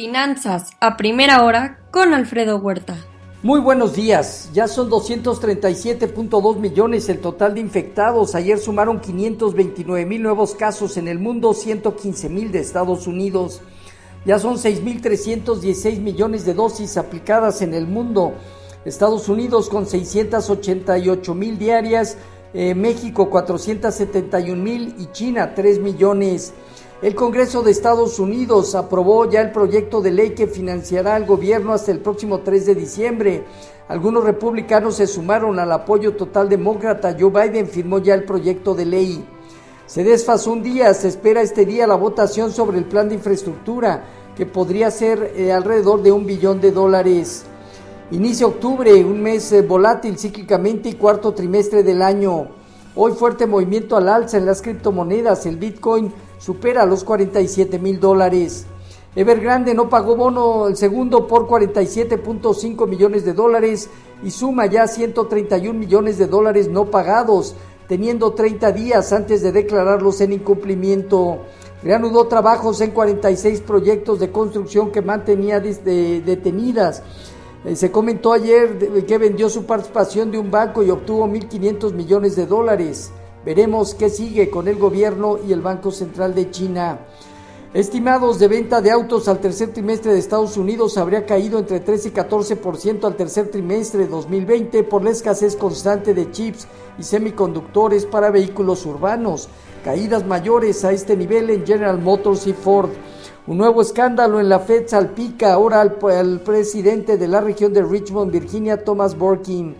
Finanzas a primera hora con Alfredo Huerta. Muy buenos días. Ya son 237.2 millones el total de infectados. Ayer sumaron 529 mil nuevos casos en el mundo, 115 mil de Estados Unidos. Ya son 6.316 millones de dosis aplicadas en el mundo. Estados Unidos con 688 mil diarias, eh, México 471 mil y China 3 millones. El Congreso de Estados Unidos aprobó ya el proyecto de ley que financiará al gobierno hasta el próximo 3 de diciembre. Algunos republicanos se sumaron al apoyo total demócrata. Joe Biden firmó ya el proyecto de ley. Se desfasó un día, se espera este día la votación sobre el plan de infraestructura, que podría ser eh, alrededor de un billón de dólares. Inicia octubre, un mes eh, volátil cíclicamente y cuarto trimestre del año. Hoy fuerte movimiento al alza en las criptomonedas. El Bitcoin supera los 47 mil dólares. Evergrande no pagó bono el segundo por 47.5 millones de dólares y suma ya 131 millones de dólares no pagados, teniendo 30 días antes de declararlos en incumplimiento. Reanudó trabajos en 46 proyectos de construcción que mantenía detenidas. Eh, se comentó ayer que vendió su participación de un banco y obtuvo 1.500 millones de dólares. Veremos qué sigue con el gobierno y el Banco Central de China. Estimados de venta de autos al tercer trimestre de Estados Unidos habría caído entre 13 y 14% al tercer trimestre de 2020 por la escasez constante de chips y semiconductores para vehículos urbanos. Caídas mayores a este nivel en General Motors y Ford. Un nuevo escándalo en la Fed salpica ahora al, presidente de la región de Richmond, Virginia, Thomas Borkin.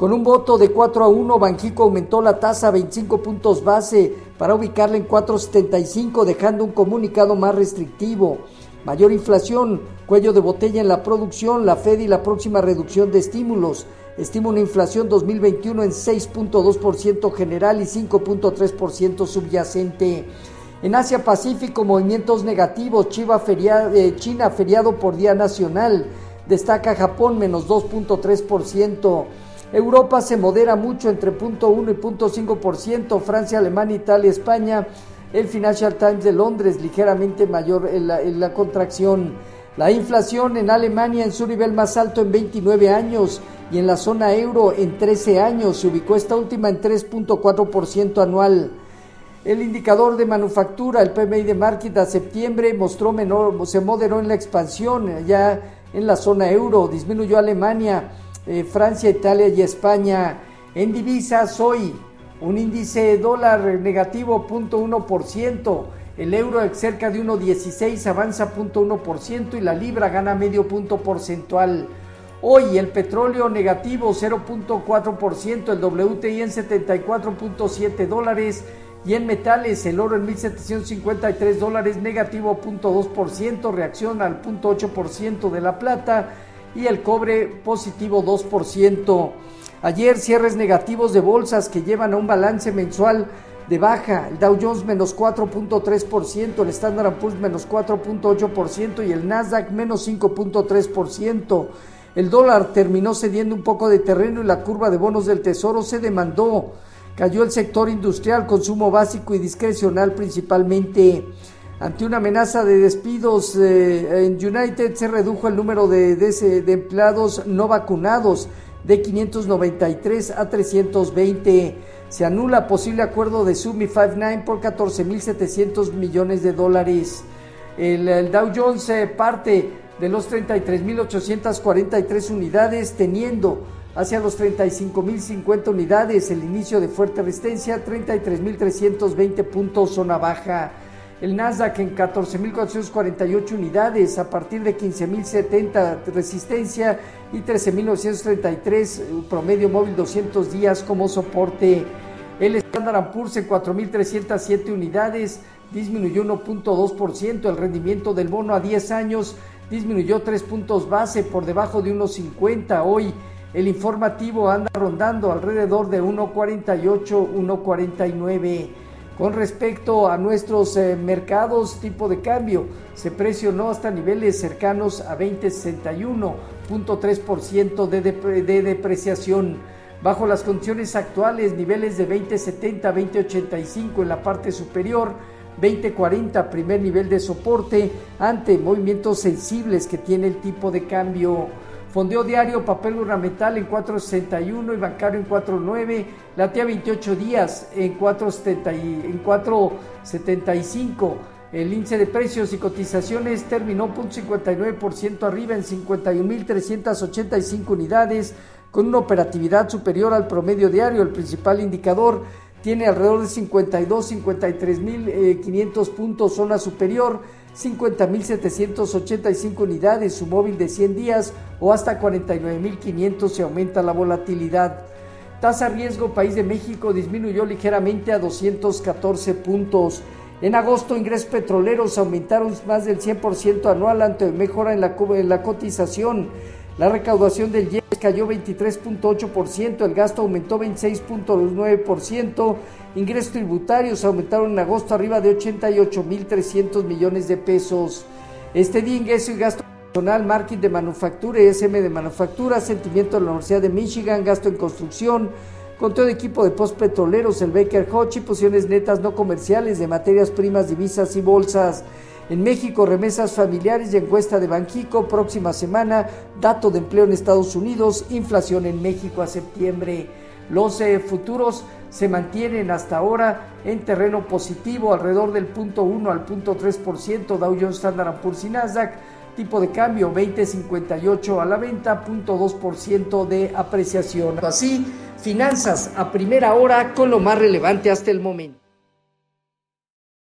Con un voto de 4 a 1, Banjico aumentó la tasa a 25 puntos base para ubicarla en 4.75, dejando un comunicado más restrictivo. Mayor inflación, cuello de botella en la producción, la Fed y la próxima reducción de estímulos. Estima una inflación 2021 en 6.2% general y 5.3% subyacente. En Asia Pacífico, movimientos negativos. Eh, China feriado por Día Nacional. Destaca Japón menos 2.3%. Europa se modera mucho entre 0.1 y 0.5%, Francia, Alemania, Italia, España, el Financial Times de Londres ligeramente mayor en la, contracción. La inflación en Alemania en su nivel más alto en 29 años y en la zona euro en 13 años se ubicó esta última en 3.4% anual. El indicador de manufactura, el PMI de market a septiembre mostró menor, se moderó en la expansión ya en la zona euro, disminuyó Alemania eh, Francia, Italia y España. En divisas hoy, un índice dólar negativo 0.1%, el euro cerca de 1.16 avanza 0.1% y la libra gana medio punto porcentual. Hoy el petróleo negativo 0.4%, el WTI en 74.7 dólares y en metales el oro en 1.753 dólares negativo 0.2%, reacción al 0.8% de la plata y el cobre positivo 2%. Ayer cierres negativos de bolsas que llevan a un balance mensual de baja. El Dow Jones menos 4.3%, el Standard Poor's menos 4.8% y el Nasdaq menos 5.3%. El dólar terminó cediendo un poco de terreno y la curva de bonos del Tesoro se demandó. Cayó el sector industrial, consumo básico y discrecional principalmente. Ante una amenaza de despidos eh, en United se redujo el número de, empleados no vacunados de 593 a 320. Se anula posible acuerdo de Sumi 59 por 14.700 millones de dólares. El, Dow Jones eh, parte de los 33.843 unidades, teniendo hacia los 35.050 unidades el inicio de fuerte resistencia, 33.320 puntos zona baja el Nasdaq en 14.448 unidades a partir de 15.070 resistencia y 13.933 promedio móvil 200 días como soporte. El Standard Poor's en 4.307 unidades disminuyó 1.2%, el rendimiento del bono a 10 años disminuyó 3 puntos base por debajo de 1.50. Hoy el informativo anda rondando alrededor de 1.48, 1.49. Con respecto a nuestros eh, mercados, tipo de cambio se presionó hasta niveles cercanos a 20.61.3% de, de depreciación. Bajo las condiciones actuales, niveles de 20.70 20.85 en la parte superior, 2040, primer nivel de soporte ante movimientos sensibles que tiene el tipo de cambio. Fondeo diario, papel gubernamental en 4.61 y bancario en 4.9, la TIA 28 días en 4.75. El índice de precios y cotizaciones terminó 0.59% arriba en 51.385 unidades, con una operatividad superior al promedio diario. El principal indicador tiene alrededor de 52, 53.500 puntos, zona superior 50.785 unidades, su móvil de 100 días o hasta 49.500 se aumenta la volatilidad. Tasa riesgo país de México disminuyó ligeramente a 214 puntos. En agosto ingresos petroleros aumentaron más del 100% anual ante mejora en la, en la cotización. La recaudación del IES cayó 23.8%, el gasto aumentó 26.9%, ingresos tributarios aumentaron en agosto arriba de 88.300 millones de pesos. Este día ingreso y gasto personal, marketing de manufactura, ESM de manufactura, sentimiento de la Universidad de Michigan, gasto en construcción, conteo de equipo de postpetroleros, el Baker Hodge posiciones netas no comerciales de materias primas, divisas y bolsas. En México, remesas familiares y encuesta de Banjico. Próxima semana, dato de empleo en Estados Unidos, inflación en México a septiembre. Los eh, futuros se mantienen hasta ahora en terreno positivo, alrededor del punto 1 al punto 3%, Dow Jones, Standard Poor's y Nasdaq. Tipo de cambio 20.58 a la venta, punto 2% de apreciación. Así, finanzas a primera hora con lo más relevante hasta el momento.